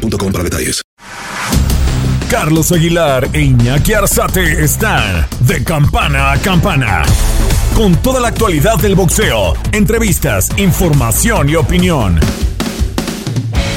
para detalles. Carlos Aguilar e Iñaki Arzate están de campana a campana. Con toda la actualidad del boxeo, entrevistas, información y opinión.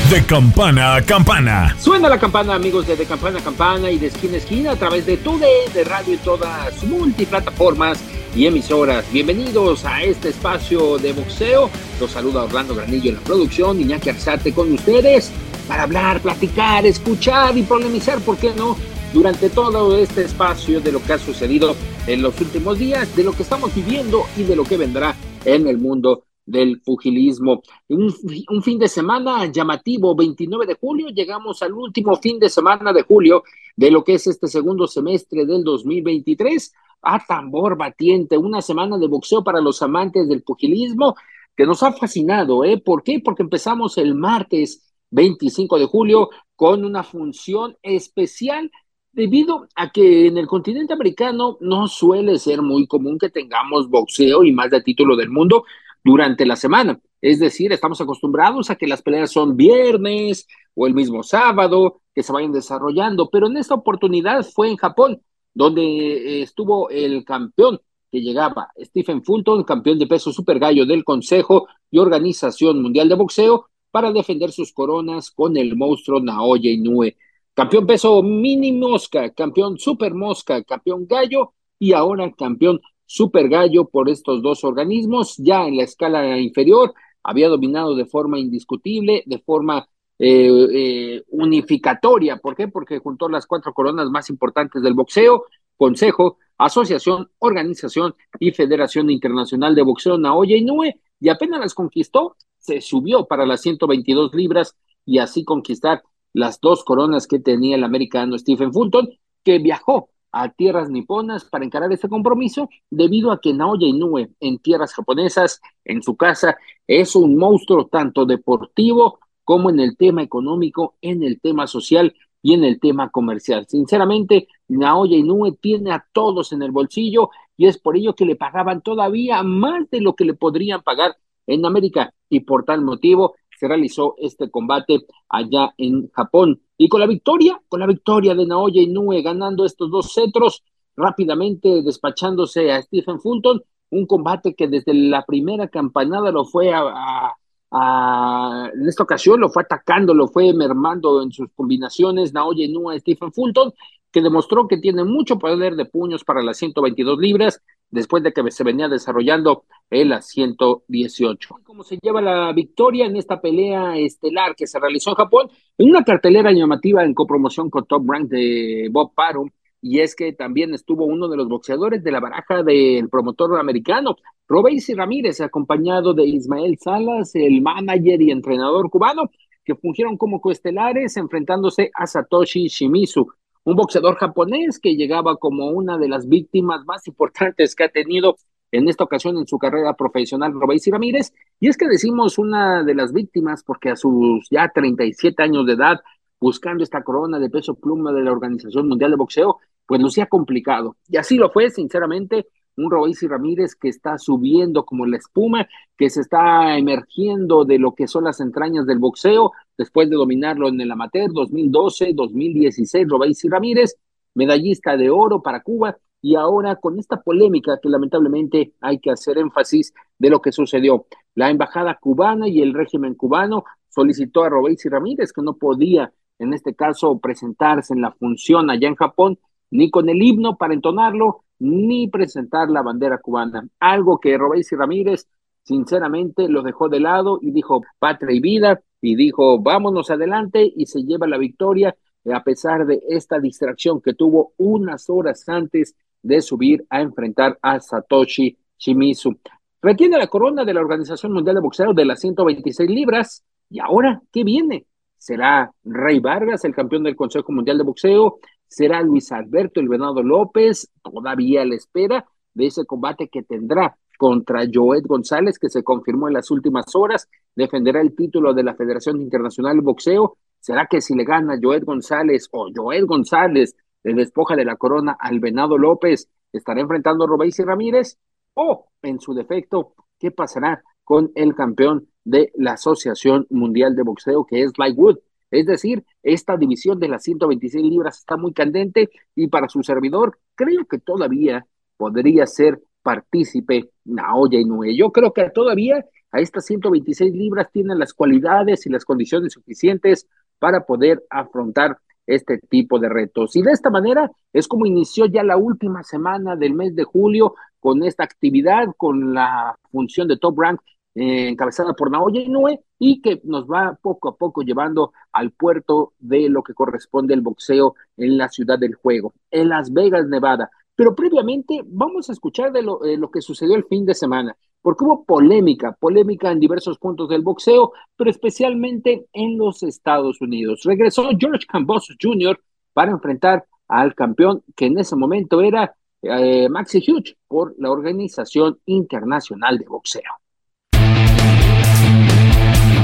De campana a campana. Suena la campana, amigos de De Campana a Campana y de Esquina a Esquina a través de TUDE, de radio y todas multiplataformas y emisoras. Bienvenidos a este espacio de boxeo. Los saluda Orlando Granillo en la producción, Iñaki Arzate con ustedes para hablar, platicar, escuchar y polemizar, ¿por qué no? Durante todo este espacio de lo que ha sucedido en los últimos días, de lo que estamos viviendo y de lo que vendrá en el mundo del pugilismo. Un, un, fin de semana llamativo, 29 de julio, llegamos al último fin de semana de julio de lo que es este segundo semestre del 2023. A tambor batiente, una semana de boxeo para los amantes del pugilismo que nos ha fascinado, ¿eh? ¿Por qué? Porque empezamos el martes 25 de julio con una función especial debido a que en el continente americano no suele ser muy común que tengamos boxeo y más de título del mundo durante la semana. Es decir, estamos acostumbrados a que las peleas son viernes o el mismo sábado, que se vayan desarrollando, pero en esta oportunidad fue en Japón, donde eh, estuvo el campeón que llegaba, Stephen Fulton, campeón de peso super gallo del Consejo y Organización Mundial de Boxeo, para defender sus coronas con el monstruo Naoya Inoue. Campeón peso mini mosca, campeón super mosca, campeón gallo y ahora campeón super gallo por estos dos organismos. Ya en la escala inferior había dominado de forma indiscutible, de forma eh, eh, unificatoria. ¿Por qué? Porque juntó las cuatro coronas más importantes del boxeo, Consejo, Asociación, Organización y Federación Internacional de Boxeo Naoya Inoue, y apenas las conquistó se subió para las 122 libras y así conquistar las dos coronas que tenía el americano Stephen Fulton, que viajó a tierras niponas para encarar este compromiso, debido a que Naoya Inoue en tierras japonesas, en su casa, es un monstruo tanto deportivo como en el tema económico, en el tema social y en el tema comercial. Sinceramente, Naoya Inoue tiene a todos en el bolsillo y es por ello que le pagaban todavía más de lo que le podrían pagar en América y por tal motivo se realizó este combate allá en Japón. Y con la victoria, con la victoria de Naoya Inoue ganando estos dos cetros, rápidamente despachándose a Stephen Fulton, un combate que desde la primera campanada lo fue a, a, en esta ocasión lo fue atacando, lo fue mermando en sus combinaciones Naoya Inoue Stephen Fulton, que demostró que tiene mucho poder de puños para las 122 libras, después de que se venía desarrollando el 118. Como se lleva la victoria en esta pelea estelar que se realizó en Japón, en una cartelera llamativa en copromoción con Top Rank de Bob Parum, y es que también estuvo uno de los boxeadores de la baraja del promotor americano, Robeysi Ramírez, acompañado de Ismael Salas, el manager y entrenador cubano, que fungieron como coestelares enfrentándose a Satoshi Shimizu un boxeador japonés que llegaba como una de las víctimas más importantes que ha tenido en esta ocasión en su carrera profesional Robéis Ramírez. Y es que decimos una de las víctimas porque a sus ya 37 años de edad, buscando esta corona de peso pluma de la Organización Mundial de Boxeo, pues lucía complicado. Y así lo fue, sinceramente, un Royce Ramírez que está subiendo como la espuma, que se está emergiendo de lo que son las entrañas del boxeo, después de dominarlo en el amateur 2012, 2016, Royce Ramírez, medallista de oro para Cuba, y ahora con esta polémica que lamentablemente hay que hacer énfasis de lo que sucedió. La embajada cubana y el régimen cubano solicitó a Royce Ramírez que no podía, en este caso, presentarse en la función allá en Japón, ni con el himno para entonarlo, ni presentar la bandera cubana, algo que Robéis y Ramírez sinceramente lo dejó de lado y dijo patria y vida y dijo vámonos adelante y se lleva la victoria a pesar de esta distracción que tuvo unas horas antes de subir a enfrentar a Satoshi Shimizu. Retiene la corona de la Organización Mundial de Boxeo de las 126 libras y ahora, ¿qué viene? ¿Será Rey Vargas, el campeón del Consejo Mundial de Boxeo? ¿Será Luis Alberto el Venado López? Todavía a la espera de ese combate que tendrá contra Joed González, que se confirmó en las últimas horas, defenderá el título de la Federación Internacional de Boxeo. ¿Será que si le gana Joed González o Joed González le despoja de la corona al Venado López, estará enfrentando a Robéis Ramírez? ¿O, en su defecto, qué pasará con el campeón de la Asociación Mundial de Boxeo, que es Lightwood? Es decir, esta división de las 126 libras está muy candente y para su servidor creo que todavía podría ser partícipe Naoya Inoue. Yo creo que todavía a estas 126 libras tienen las cualidades y las condiciones suficientes para poder afrontar este tipo de retos. Y de esta manera es como inició ya la última semana del mes de julio con esta actividad, con la función de Top Rank eh, encabezada por Naoya Inoue y que nos va poco a poco llevando al puerto de lo que corresponde al boxeo en la ciudad del juego, en Las Vegas, Nevada. Pero previamente vamos a escuchar de lo, lo, que sucedió el fin de semana, porque hubo polémica, polémica en diversos puntos del boxeo, pero especialmente en los Estados Unidos. Regresó George Cambosos Jr. para enfrentar al campeón que en ese momento era eh, Maxi Hughes por la Organización Internacional de Boxeo.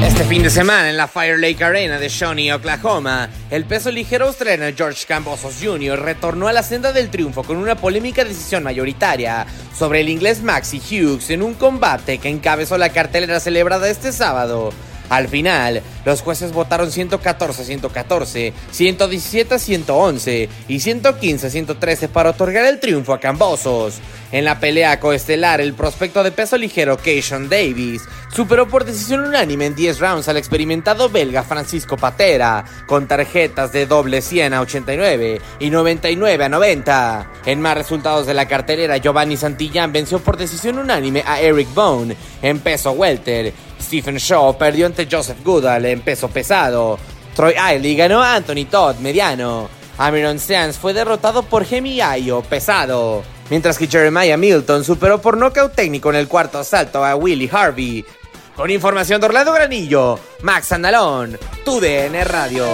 Este fin de semana en la Fire Lake Arena de Shawnee, Oklahoma, el peso ligero australiano George Cambosos Jr. retornó a la senda del triunfo con una polémica decisión mayoritaria sobre el inglés Maxi Hughes en un combate que encabezó la cartelera celebrada este sábado. Al final, los jueces votaron 114 a 114, 117 a 111 y 115 a 113 para otorgar el triunfo a Cambosos. En la pelea coestelar, el prospecto de peso ligero Keishon Davis superó por decisión unánime en 10 rounds al experimentado belga Francisco Patera, con tarjetas de doble 100 a 89 y 99 a 90. En más resultados de la cartelera, Giovanni Santillán venció por decisión unánime a Eric Bone en peso welter. Stephen Shaw perdió ante Joseph Goodall en peso pesado. Troy Ailey ganó a Anthony Todd mediano. Amiron Sands fue derrotado por Gemi Ayo pesado mientras que Jeremiah Milton superó por nocaut técnico en el cuarto asalto a Willie Harvey. Con información de Orlando Granillo, Max Andalón, TUDN Radio.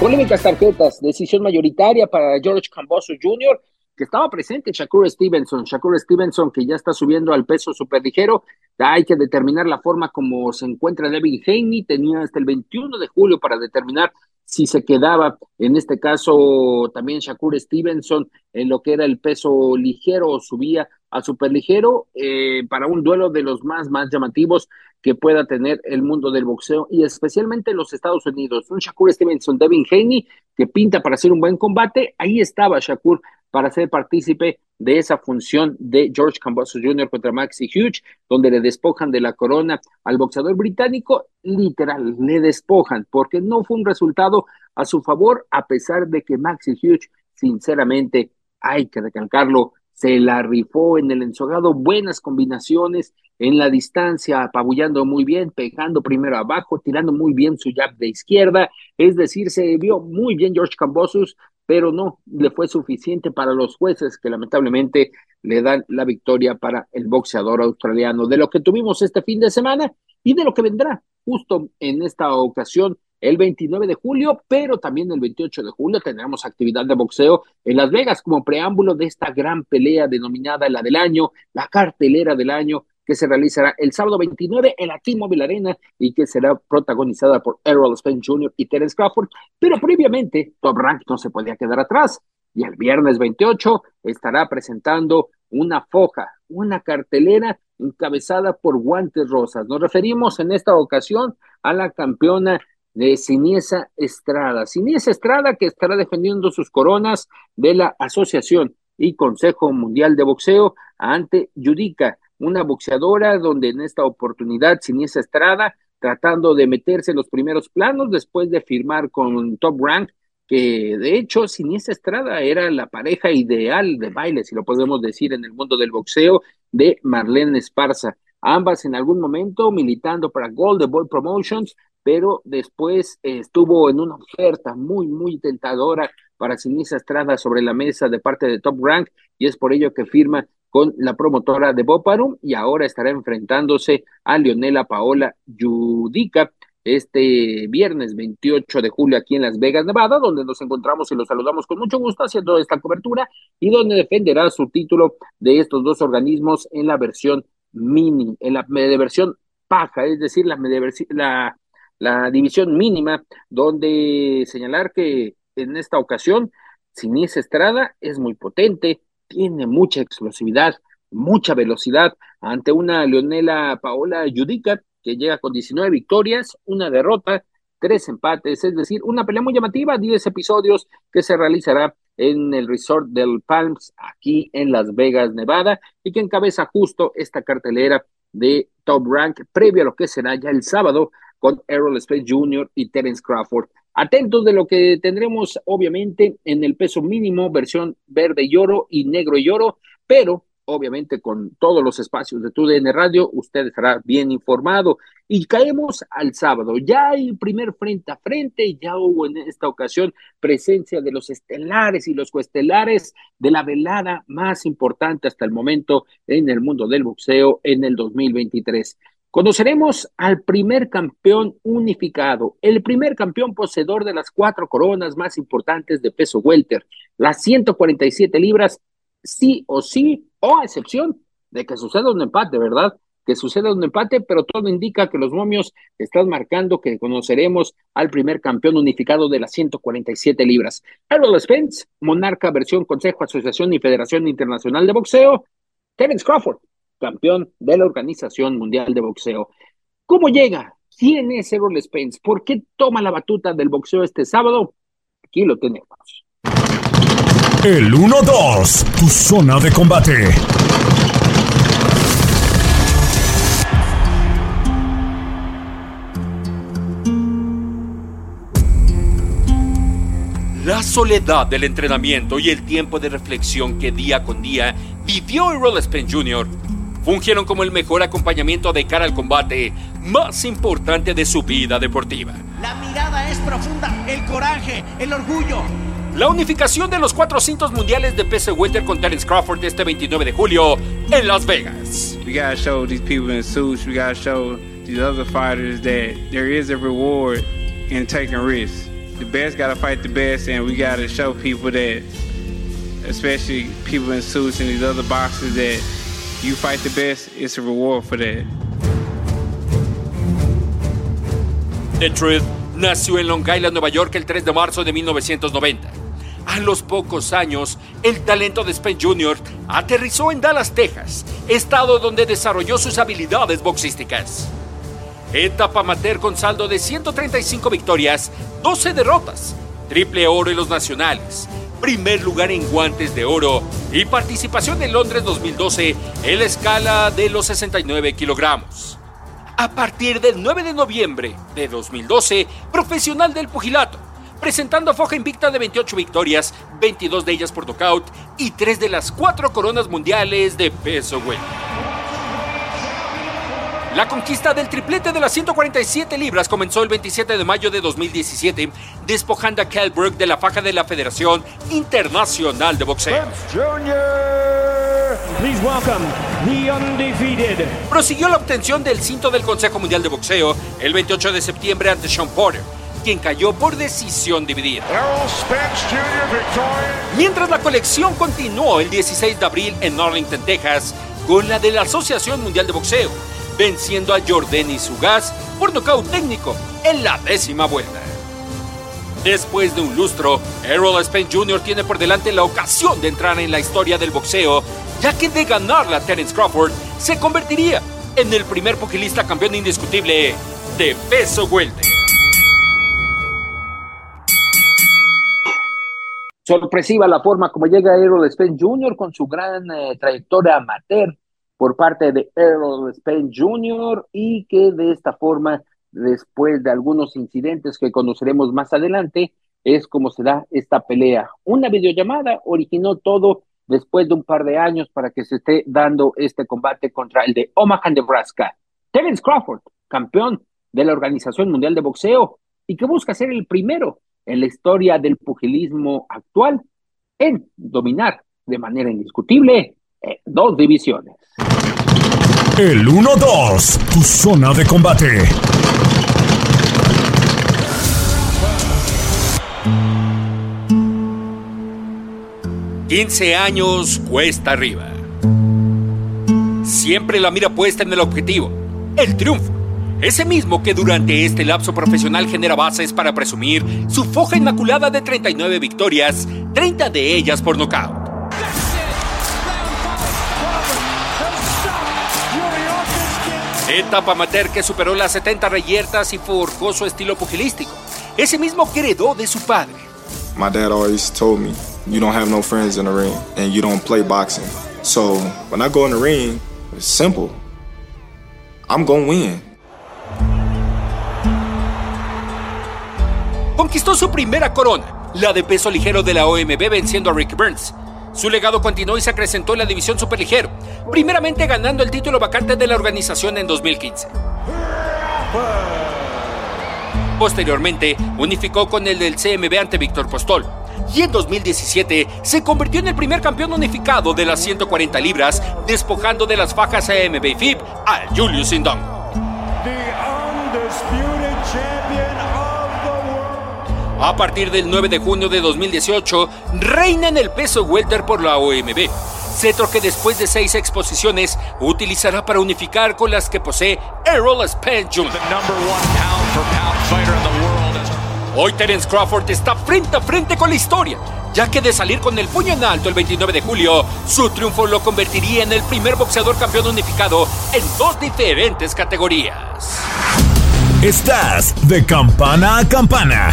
Polémicas tarjetas, decisión mayoritaria para George Camboso Jr., que estaba presente Shakur Stevenson. Shakur Stevenson, que ya está subiendo al peso superligero. Hay que determinar la forma como se encuentra Devin Haney. Tenía hasta el 21 de julio para determinar si se quedaba, en este caso también Shakur Stevenson, en lo que era el peso ligero o subía a superligero eh, para un duelo de los más, más llamativos que pueda tener el mundo del boxeo y especialmente los Estados Unidos. Un Shakur Stevenson, Devin Haney, que pinta para hacer un buen combate. Ahí estaba Shakur para ser partícipe de esa función de George Cambosos Jr. contra Maxi Hughes, donde le despojan de la corona al boxeador británico, literal, le despojan, porque no fue un resultado a su favor, a pesar de que Maxi Hughes, sinceramente, hay que recalcarlo, se la rifó en el ensogado, buenas combinaciones en la distancia, apabullando muy bien, pegando primero abajo, tirando muy bien su jab de izquierda, es decir, se vio muy bien George Cambosos, pero no le fue suficiente para los jueces que lamentablemente le dan la victoria para el boxeador australiano. De lo que tuvimos este fin de semana y de lo que vendrá justo en esta ocasión el 29 de julio, pero también el 28 de julio tendremos actividad de boxeo en Las Vegas como preámbulo de esta gran pelea denominada la del año, la cartelera del año que se realizará el sábado 29 en la T-Mobile Arena y que será protagonizada por Errol Spence Jr. y Terence Crawford. Pero previamente, Top Rank no se podía quedar atrás y el viernes 28 estará presentando una foja, una cartelera encabezada por Guantes Rosas. Nos referimos en esta ocasión a la campeona de Siniesa Estrada. Siniesa Estrada que estará defendiendo sus coronas de la Asociación y Consejo Mundial de Boxeo ante Judica una boxeadora donde en esta oportunidad Siniesa Estrada tratando de meterse en los primeros planos después de firmar con Top Rank, que de hecho Siniesa Estrada era la pareja ideal de baile, si lo podemos decir, en el mundo del boxeo de Marlene Esparza. Ambas en algún momento militando para Golden Boy Promotions, pero después estuvo en una oferta muy, muy tentadora para Siniesa Estrada sobre la mesa de parte de Top Rank y es por ello que firma con la promotora de Boparum y ahora estará enfrentándose a Leonela Paola Yudica este viernes 28 de julio aquí en Las Vegas, Nevada, donde nos encontramos y los saludamos con mucho gusto haciendo esta cobertura y donde defenderá su título de estos dos organismos en la versión mini, en la versión paja, es decir, la, la, la división mínima, donde señalar que en esta ocasión Sinise Estrada es muy potente, tiene mucha explosividad, mucha velocidad ante una Leonela Paola Judica que llega con 19 victorias, una derrota, tres empates, es decir, una pelea muy llamativa, 10 episodios que se realizará en el resort del Palms, aquí en Las Vegas, Nevada, y que encabeza justo esta cartelera de Top Rank, previo a lo que será ya el sábado con Errol Spence Jr. y Terence Crawford. Atentos de lo que tendremos, obviamente, en el peso mínimo, versión verde y oro y negro y oro, pero obviamente con todos los espacios de TUDN Radio, usted estará bien informado. Y caemos al sábado. Ya hay primer frente a frente, ya hubo en esta ocasión presencia de los estelares y los coestelares de la velada más importante hasta el momento en el mundo del boxeo en el 2023. Conoceremos al primer campeón unificado, el primer campeón poseedor de las cuatro coronas más importantes de peso welter, las 147 libras, sí o sí o a excepción de que suceda un empate, ¿verdad? Que suceda un empate, pero todo indica que los momios están marcando que conoceremos al primer campeón unificado de las 147 libras. Errol Spence, monarca versión Consejo, Asociación y Federación Internacional de Boxeo. Terence Crawford, campeón de la Organización Mundial de Boxeo. ¿Cómo llega? ¿Quién es Errol Spence? ¿Por qué toma la batuta del boxeo este sábado? Aquí lo tenemos. El 1-2, tu zona de combate. La soledad del entrenamiento y el tiempo de reflexión que día con día vivió Errol Spence Jr. fungieron como el mejor acompañamiento de cara al combate más importante de su vida deportiva. La mirada es profunda, el coraje, el orgullo, la unificación de los cuatro cintos mundiales de peso welter con Terence Crawford este 29 de julio en Las Vegas. We gotta show these people in suits, we gotta show these other fighters that there is a reward in taking risks. The best gotta fight the best, and we gotta show people that, especially people in suits and these other boxers, that you fight the best, it's a reward for that. The Truth nació en Long Island, Nueva York, el 3 de marzo de 1990. A los pocos años, el talento de Spence Jr. aterrizó en Dallas, Texas, estado donde desarrolló sus habilidades boxísticas. Etapa amateur con saldo de 135 victorias, 12 derrotas, triple oro en los nacionales, primer lugar en guantes de oro y participación en Londres 2012 en la escala de los 69 kilogramos. A partir del 9 de noviembre de 2012, profesional del pugilato, presentando foja invicta de 28 victorias, 22 de ellas por nocaut y 3 de las 4 coronas mundiales de peso güey. La conquista del triplete de las 147 libras comenzó el 27 de mayo de 2017, despojando a Brook de la faja de la Federación Internacional de Boxeo. Prosiguió la obtención del cinto del Consejo Mundial de Boxeo el 28 de septiembre ante Sean Porter quien cayó por decisión dividida. Mientras la colección continuó el 16 de abril en Arlington, Texas, con la de la Asociación Mundial de Boxeo, venciendo a Jordan Sugas por nocaut técnico en la décima vuelta. Después de un lustro, Errol Spence Jr. tiene por delante la ocasión de entrar en la historia del boxeo, ya que de ganarla Terence Crawford se convertiría en el primer pugilista campeón indiscutible de peso welter. sorpresiva la forma como llega Errol Spence Jr. con su gran eh, trayectoria amateur por parte de Errol Spence Jr. y que de esta forma, después de algunos incidentes que conoceremos más adelante, es como se da esta pelea. Una videollamada originó todo después de un par de años para que se esté dando este combate contra el de Omaha, Nebraska. Terence Crawford, campeón de la Organización Mundial de Boxeo y que busca ser el primero en la historia del pugilismo actual en dominar de manera indiscutible eh, dos divisiones. El 1-2, tu zona de combate. ...15 años cuesta arriba. Siempre la mira puesta en el objetivo, el triunfo. Ese mismo que durante este lapso profesional genera bases para presumir su foja inmaculada de 39 victorias, 30 de ellas por nocaut. Etapa amateur que superó las 70 reyertas y forjó su estilo pugilístico. Ese mismo que heredó de su padre. My dad always told me, you don't have no friends in the ring and you don't play boxing. So when I go in the ring, it's simple. I'm gonna win. Conquistó su primera corona, la de peso ligero de la OMB venciendo a Rick Burns. Su legado continuó y se acrecentó en la división superligero, primeramente ganando el título vacante de la organización en 2015. Posteriormente, unificó con el del CMB ante Víctor Postol. Y en 2017 se convirtió en el primer campeón unificado de las 140 libras, despojando de las fajas AMB y FIB a Julius Indongo. A partir del 9 de junio de 2018, reina en el peso welter por la OMB. Cetro que después de seis exposiciones utilizará para unificar con las que posee Errol Spence Jr. Hoy Terence Crawford está frente a frente con la historia, ya que de salir con el puño en alto el 29 de julio, su triunfo lo convertiría en el primer boxeador campeón unificado en dos diferentes categorías. Estás de campana a campana.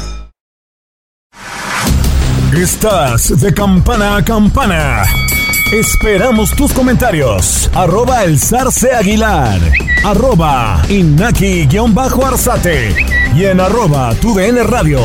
Estás de campana a campana. Esperamos tus comentarios. Arroba el zarce aguilar. Arroba inaki-arzate. Y en arroba tu DN radio.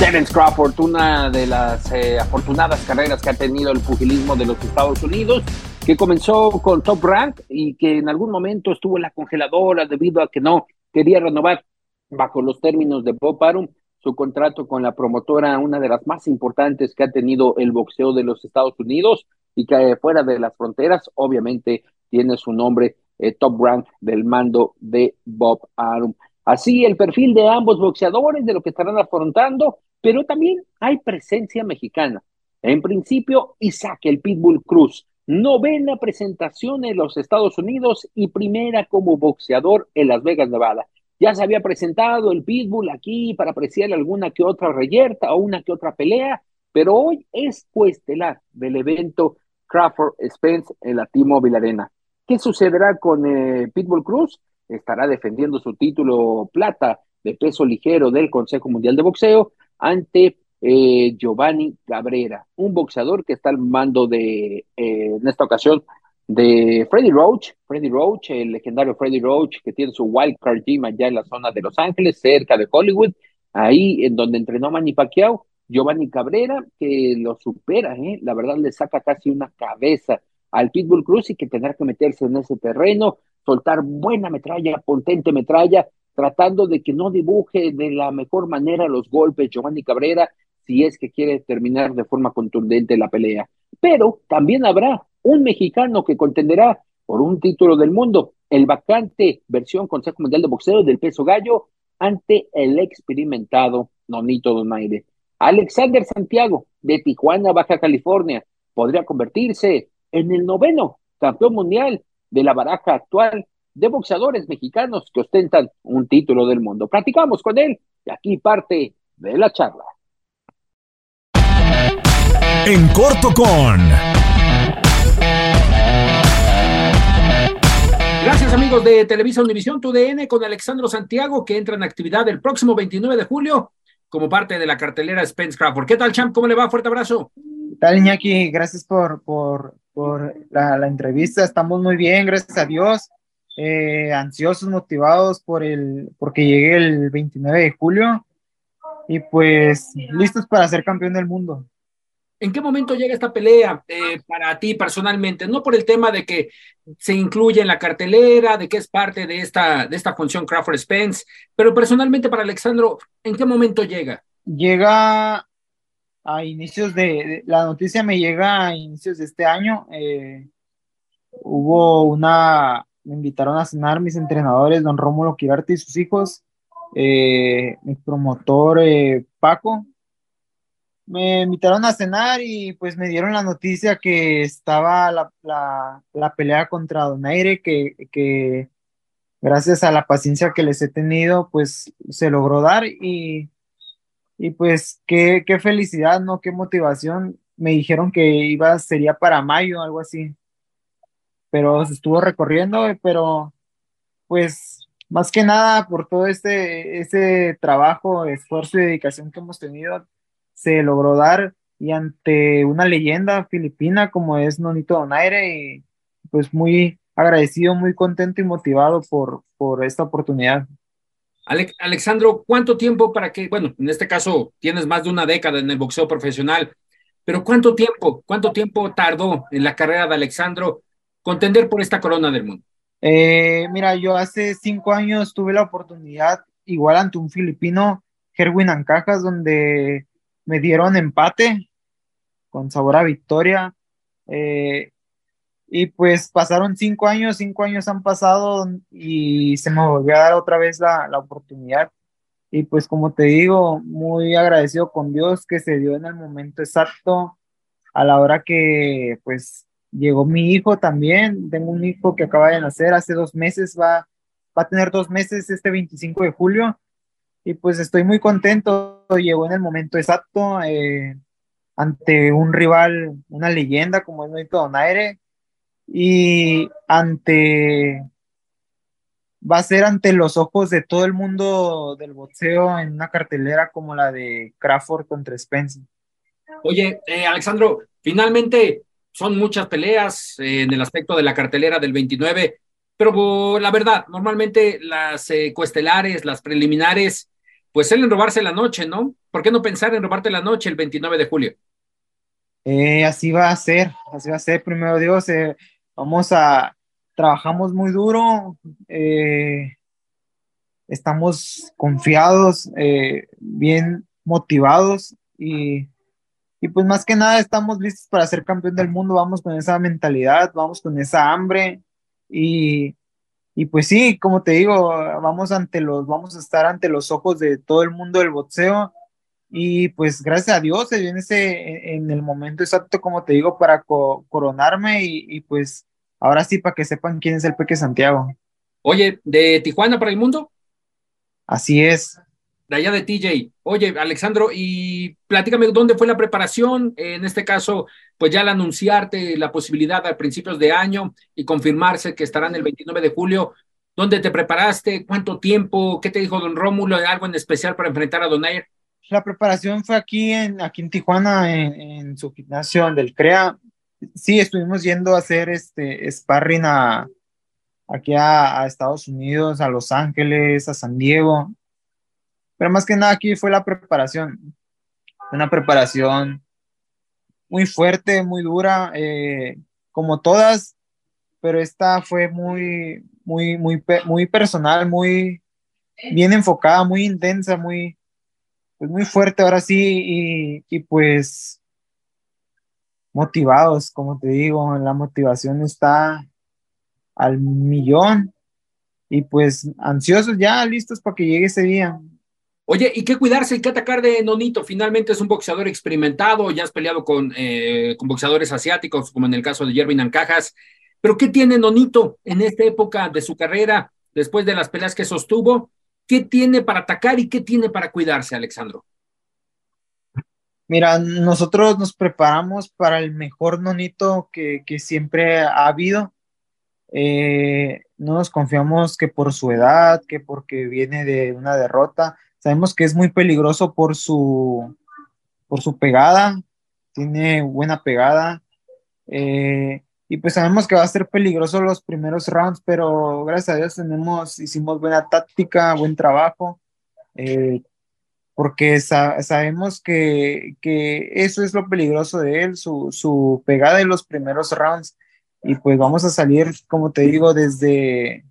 Terence Crawford, una de las eh, afortunadas carreras que ha tenido el pugilismo de los Estados Unidos, que comenzó con Top Rank y que en algún momento estuvo en la congeladora debido a que no quería renovar bajo los términos de Bob Arum su contrato con la promotora, una de las más importantes que ha tenido el boxeo de los Estados Unidos y que fuera de las fronteras, obviamente tiene su nombre eh, Top Rank del mando de Bob Arum. Así el perfil de ambos boxeadores, de lo que estarán afrontando, pero también hay presencia mexicana. En principio, Isaac, el Pitbull Cruz, novena presentación en los Estados Unidos y primera como boxeador en Las Vegas, Nevada. Ya se había presentado el Pitbull aquí para apreciar alguna que otra reyerta o una que otra pelea, pero hoy es coestelar del evento Crawford Spence en la T-Mobile Arena. ¿Qué sucederá con eh, Pitbull Cruz? Estará defendiendo su título plata de peso ligero del Consejo Mundial de Boxeo ante eh, Giovanni Cabrera, un boxeador que está al mando de, eh, en esta ocasión, de Freddy Roach, Freddy Roach, el legendario Freddy Roach que tiene su wildcard gym allá en la zona de Los Ángeles, cerca de Hollywood, ahí en donde entrenó Manny Pacquiao, Giovanni Cabrera, que lo supera, ¿eh? la verdad le saca casi una cabeza al Pitbull Cruz y que tendrá que meterse en ese terreno, soltar buena metralla, potente metralla, tratando de que no dibuje de la mejor manera los golpes Giovanni Cabrera si es que quiere terminar de forma contundente la pelea. Pero también habrá un mexicano que contenderá por un título del mundo, el vacante versión Consejo Mundial de Boxeo del peso gallo ante el experimentado Nonito Donaire. Alexander Santiago, de Tijuana, Baja California, podría convertirse en el noveno campeón mundial de la baraja actual de boxeadores mexicanos que ostentan un título del mundo. Platicamos con él y aquí parte de la charla. En corto con Gracias amigos de Televisa Univisión TUDN con Alexandro Santiago que entra en actividad el próximo 29 de julio como parte de la cartelera Spence Crawford. ¿Qué tal, Champ? ¿Cómo le va? Fuerte abrazo. ¿Qué tal, Iñaki? Gracias por, por, por la, entrevista. Estamos muy bien, gracias a Dios. Eh, ansiosos, motivados por el, porque llegue el 29 de julio y pues listos para ser campeón del mundo. ¿En qué momento llega esta pelea eh, para ti personalmente? No por el tema de que se incluye en la cartelera, de que es parte de esta, de esta función Crawford Spence, pero personalmente para Alexandro, ¿en qué momento llega? Llega a inicios de, la noticia me llega a inicios de este año. Eh, hubo una, me invitaron a cenar mis entrenadores, don Rómulo Quirarte y sus hijos, eh, mi promotor Paco, me invitaron a cenar y pues me dieron la noticia que estaba la, la, pelea contra Donaire, que, que gracias a la paciencia que les he tenido, pues se logró dar y, y pues qué, qué felicidad, ¿no? Qué motivación. Me dijeron que iba, sería para mayo, algo así. Pero se estuvo recorriendo, pero pues más que nada por todo este, este trabajo, esfuerzo y dedicación que hemos tenido, se logró dar y ante una leyenda filipina como es Nonito Donaire y pues muy agradecido, muy contento y motivado por, por esta oportunidad. Alexandro, ¿cuánto tiempo para que, bueno, en este caso tienes más de una década en el boxeo profesional, pero cuánto tiempo, cuánto tiempo tardó en la carrera de Alexandro contender por esta corona del mundo? Eh, mira, yo hace cinco años tuve la oportunidad, igual ante un filipino, Herwin Ancajas, donde me dieron empate con sabor a victoria. Eh, y pues pasaron cinco años, cinco años han pasado y se me volvió a dar otra vez la, la oportunidad. Y pues como te digo, muy agradecido con Dios que se dio en el momento exacto, a la hora que pues llegó mi hijo también. Tengo un hijo que acaba de nacer hace dos meses, va, va a tener dos meses este 25 de julio y pues estoy muy contento, llegó en el momento exacto eh, ante un rival, una leyenda como es Noito Donaire y ante va a ser ante los ojos de todo el mundo del boxeo en una cartelera como la de Crawford contra Spencer. Oye, eh, Alexandro, finalmente son muchas peleas eh, en el aspecto de la cartelera del 29, pero la verdad, normalmente las cuestelares, las preliminares, pues en robarse la noche, ¿no? ¿Por qué no pensar en robarte la noche el 29 de julio? Eh, así va a ser, así va a ser, primero Dios, eh, vamos a, trabajamos muy duro, eh, estamos confiados, bien motivados y, y pues más que nada estamos listos para ser campeón del mundo, vamos con esa mentalidad, vamos con esa hambre y, y pues sí, como te digo, vamos ante los, vamos a estar ante los ojos de todo el mundo del boxeo. Y pues gracias a Dios se viene ese en el momento exacto, como te digo, para coronarme y, pues ahora sí para que sepan quién es el Peque Santiago. Oye, ¿de Tijuana para el mundo? Así es. De allá de TJ. Oye, Alexandro, y platícame dónde fue la preparación. En este caso, pues ya al anunciarte la posibilidad a principios de año y confirmarse que estarán el 29 de julio, ¿dónde te preparaste? ¿Cuánto tiempo? ¿Qué te dijo don Rómulo? ¿Algo en especial para enfrentar a Donaire? La preparación fue aquí en, aquí en Tijuana, en, su gimnasio del CREA. sí, estuvimos yendo a hacer este sparring a, aquí a, Estados Unidos, a Los Ángeles, a San Diego. Pero más que nada aquí fue la preparación. Una preparación muy fuerte, muy dura, eh, como todas, pero esta fue muy, muy, muy, muy personal, muy bien enfocada, muy intensa, muy, pues muy fuerte ahora sí, y, y pues motivados, como te digo, la motivación está al millón y pues ansiosos ya, listos para que llegue ese día. Oye, ¿y qué cuidarse y qué atacar de Nonito? Finalmente es un boxeador experimentado, ya has peleado con, eh, boxeadores asiáticos, como en el caso de Jervin Ancajas, pero ¿qué tiene Nonito en esta época de su carrera, después de las peleas que sostuvo? ¿Qué tiene para atacar y qué tiene para cuidarse, Alexandro? Mira, nosotros nos preparamos para el mejor Nonito que, que siempre ha habido. Eh, no nos confiamos que por su edad, que porque viene de una derrota. Sabemos que es muy peligroso por su, por su pegada, tiene buena pegada. Eh, y pues sabemos que va a ser peligroso los primeros rounds, pero gracias a Dios tenemos, hicimos buena táctica, buen trabajo, eh, porque sabemos que, que, eso es lo peligroso de él, su, su pegada en los primeros rounds y pues vamos a salir, como te digo, desde,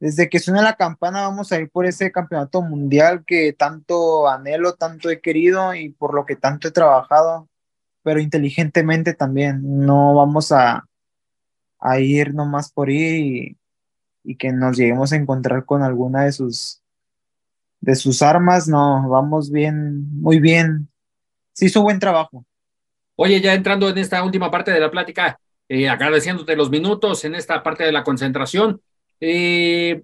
desde que suene la campana, vamos a ir por ese campeonato mundial que tanto anhelo, tanto he querido y por lo que tanto he trabajado, pero inteligentemente también. No vamos a, a ir nomás por ir y, que nos lleguemos a encontrar con alguna de sus de sus armas, no, vamos bien, muy bien. Sí hizo buen trabajo. Oye, ya entrando en esta última parte de la plática, eh, agradeciéndote los minutos en esta parte de la concentración. Eh,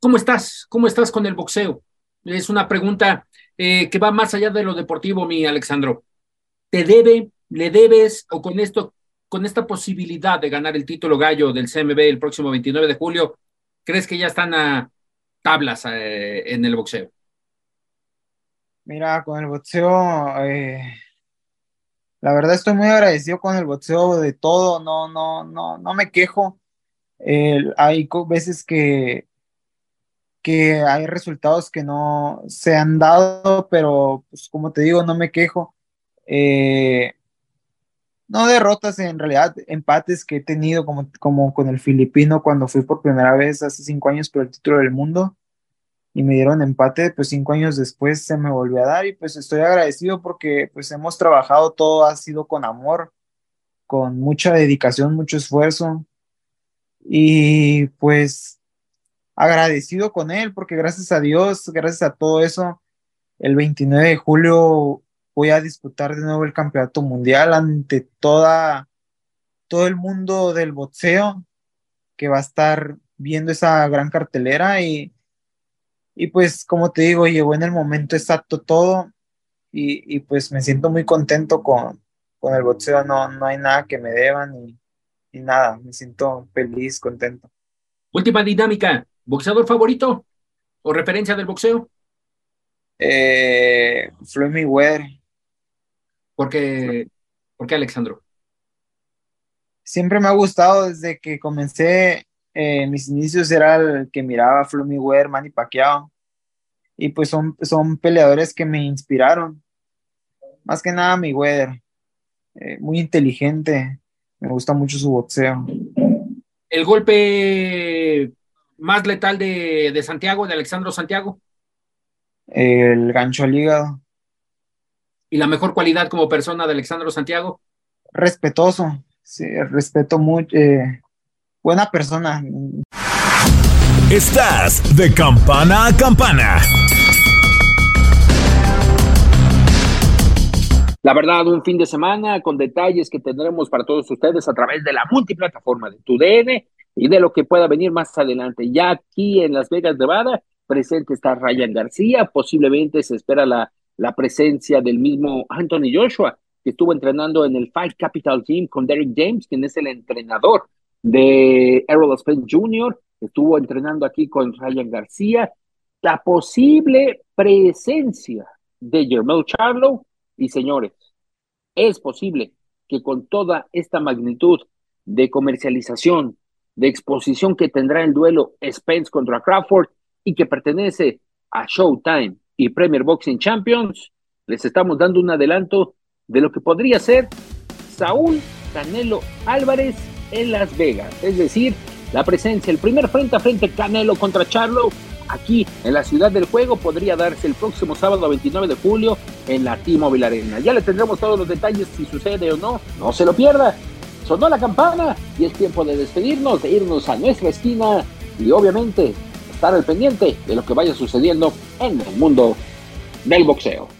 ¿Cómo estás? ¿Cómo estás con el boxeo? Es una pregunta eh, que va más allá de lo deportivo, mi Alexandro. ¿Te debe, le debes o con esto, con esta posibilidad de ganar el título gallo del CMB el próximo 29 de julio, crees que ya están a tablas en el boxeo? Mira, con el boxeo, la verdad estoy muy agradecido con el boxeo de todo, no, no, no, no me quejo. Hay veces que, que hay resultados que no se han dado, pero pues como te digo, no me quejo. Eh, no derrotas, en realidad empates que he tenido como, como con el filipino cuando fui por primera vez hace cinco años por el título del mundo y me dieron empate, pues cinco años después se me volvió a dar y pues estoy agradecido porque pues hemos trabajado, todo ha sido con amor, con mucha dedicación, mucho esfuerzo y pues agradecido con él porque gracias a Dios, gracias a todo eso, el 29 de julio voy a disputar de nuevo el campeonato mundial ante toda todo el mundo del boxeo que va a estar viendo esa gran cartelera y y pues como te digo, llegó en el momento exacto todo y, pues me siento muy contento con, el boxeo, no, no hay nada que me deban y, nada, me siento feliz, contento. Última dinámica, ¿boxeador favorito o referencia del boxeo? Eh, Floyd Mayweather. ¿Por qué, ¿Por qué Alexandro? Siempre me ha gustado desde que comencé eh, mis inicios era el que miraba a Floyd Mayweather, Manny Pacquiao, y pues son, son peleadores que me inspiraron. Más que nada Mayweather, eh, muy inteligente, me gusta mucho su boxeo. ¿El golpe más letal de, de Santiago, de Alexandro Santiago? El gancho al hígado. ¿Y la mejor cualidad como persona de Alexandro Santiago? Respetuoso, sí, respeto mucho. Eh, buena persona. Estás de campana a campana. La verdad, un fin de semana con detalles que tendremos para todos ustedes a través de la multiplataforma de TUDN y de lo que pueda venir más adelante. Ya aquí en Las Vegas, Nevada, presente está Ryan García, posiblemente se espera la, la presencia del mismo Anthony Joshua, que estuvo entrenando en el Fight Capital Team con Derek James, quien es el entrenador de Errol Spence Jr., estuvo entrenando aquí con Ryan García, la posible presencia de Jermel Charlo, y señores, es posible que con toda esta magnitud de comercialización, de exposición que tendrá el duelo Spence contra Crawford y que pertenece a Showtime y Premier Boxing Champions, les estamos dando un adelanto de lo que podría ser Saúl Canelo Álvarez en Las Vegas. Es decir, la presencia, el primer frente a frente Canelo contra Charlo aquí en la ciudad del juego podría darse el próximo sábado 29 de julio en la T-Mobile Arena. Ya le tendremos todos los detalles si sucede o no. No se lo pierda. Sonó la campana y es tiempo de despedirnos, de irnos a nuestra esquina y obviamente estar al pendiente de lo que vaya sucediendo en el mundo del boxeo.